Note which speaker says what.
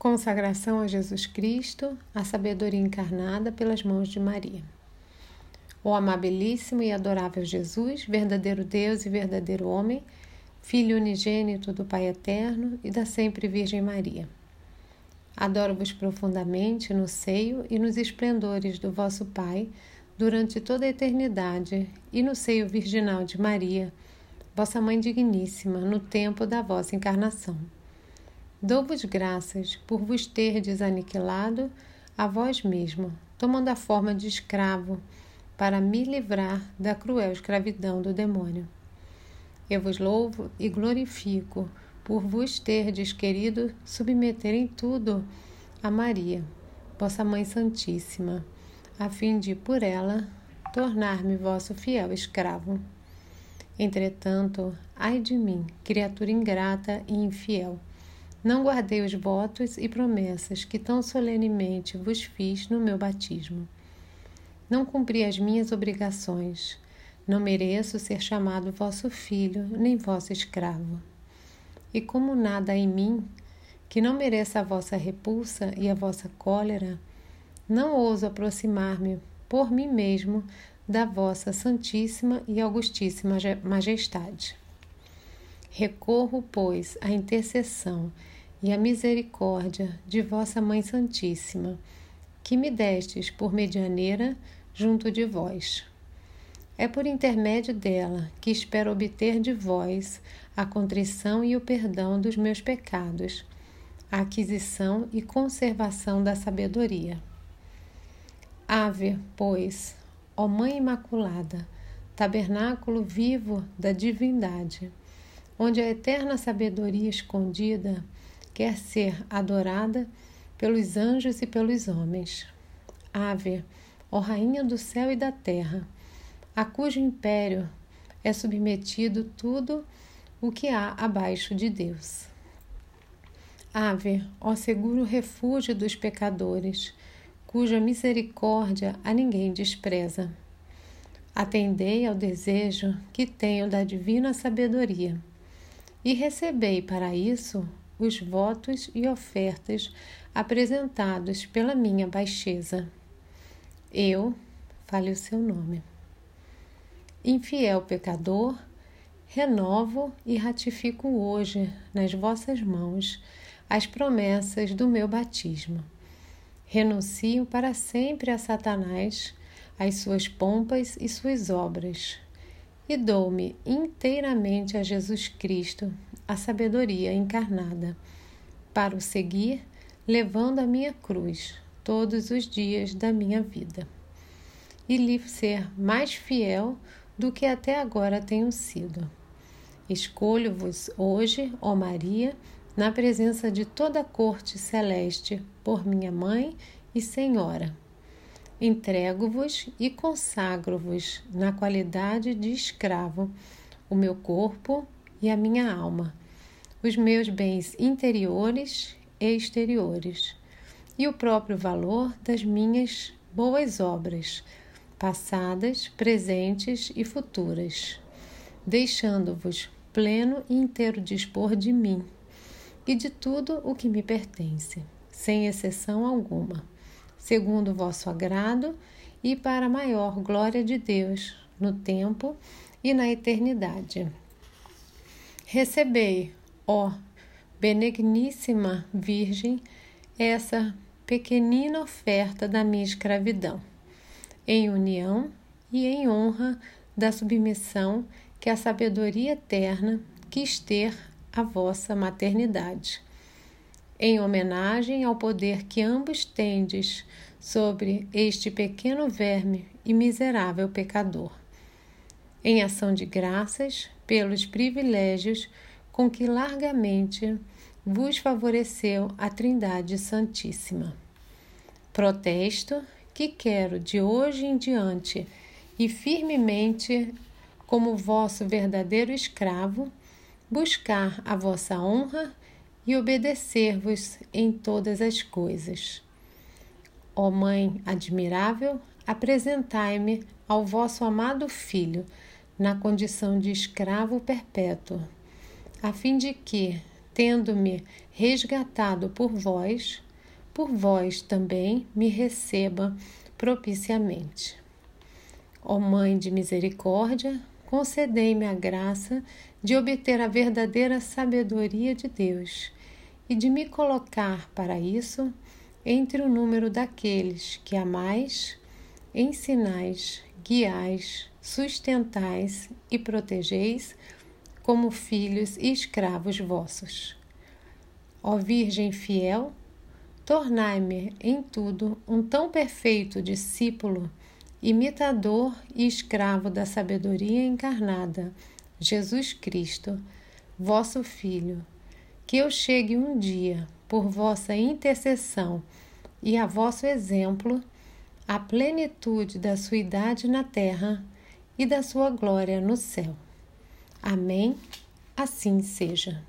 Speaker 1: Consagração a Jesus Cristo, a sabedoria encarnada pelas mãos de Maria. O amabilíssimo e adorável Jesus, verdadeiro Deus e verdadeiro homem, Filho unigênito do Pai Eterno e da sempre Virgem Maria. Adoro-vos profundamente no seio e nos esplendores do vosso Pai, durante toda a eternidade, e no seio virginal de Maria, vossa Mãe Digníssima, no tempo da vossa encarnação. Dou-vos graças por vos terdes aniquilado a vós mesmo, tomando a forma de escravo, para me livrar da cruel escravidão do demônio. Eu vos louvo e glorifico por vos terdes querido submeter em tudo a Maria, vossa Mãe Santíssima, a fim de, por ela, tornar-me vosso fiel escravo. Entretanto, ai de mim, criatura ingrata e infiel não guardei os votos e promessas que tão solenemente vos fiz no meu batismo. Não cumpri as minhas obrigações. Não mereço ser chamado vosso filho, nem vosso escravo. E como nada em mim que não mereça a vossa repulsa e a vossa cólera, não ouso aproximar-me por mim mesmo da vossa Santíssima e Augustíssima Majestade. Recorro, pois, à intercessão e à misericórdia de vossa Mãe Santíssima, que me destes por medianeira junto de vós. É por intermédio dela que espero obter de vós a contrição e o perdão dos meus pecados, a aquisição e conservação da sabedoria. Ave, pois, ó Mãe Imaculada, tabernáculo vivo da divindade, onde a eterna sabedoria escondida quer ser adorada pelos anjos e pelos homens. Ave, ó Rainha do céu e da terra, a cujo império é submetido tudo o que há abaixo de Deus. Ave, ó seguro refúgio dos pecadores, cuja misericórdia a ninguém despreza. Atendei ao desejo que tenho da divina sabedoria e recebei para isso os votos e ofertas apresentados pela minha baixeza. Eu, fale o seu nome. Infiel pecador, renovo e ratifico hoje nas vossas mãos as promessas do meu batismo. Renuncio para sempre a Satanás, as suas pompas e suas obras, e dou-me inteiramente a Jesus Cristo, a sabedoria encarnada, para o seguir, levando a minha cruz todos os dias da minha vida, e lhe ser mais fiel do que até agora tenho sido. Escolho-vos hoje, ó Maria, na presença de toda a corte celeste, por minha mãe e senhora. Entrego-vos e consagro-vos na qualidade de escravo. O meu corpo e a minha alma, os meus bens interiores e exteriores, e o próprio valor das minhas boas obras, passadas, presentes e futuras, deixando-vos pleno e inteiro dispor de mim e de tudo o que me pertence, sem exceção alguma segundo o vosso agrado e para a maior glória de Deus, no tempo e na eternidade. Recebei, ó benigníssima Virgem, essa pequenina oferta da minha escravidão, em união e em honra da submissão que a sabedoria eterna quis ter à vossa maternidade em homenagem ao poder que ambos tendes sobre este pequeno verme e miserável pecador. Em ação de graças pelos privilégios com que largamente vos favoreceu a Trindade Santíssima. Protesto que quero de hoje em diante e firmemente, como vosso verdadeiro escravo, buscar a vossa honra e obedecer-vos em todas as coisas. Ó Mãe admirável, apresentai-me ao vosso amado Filho na condição de escravo perpétuo, a fim de que, tendo-me resgatado por vós, por vós também me receba propiciamente. Ó Mãe de misericórdia, concedei-me a graça de obter a verdadeira sabedoria de Deus e de me colocar para isso entre o número daqueles que amais, ensinais, guiais, sustentais e protegeis como filhos e escravos vossos. Ó Virgem fiel, tornai-me em tudo um tão perfeito discípulo, imitador e escravo da sabedoria encarnada, Jesus Cristo, vosso Filho, que eu chegue um dia, por vossa intercessão e a vosso exemplo, à plenitude da sua idade na terra e da sua glória no céu. Amém. Assim seja.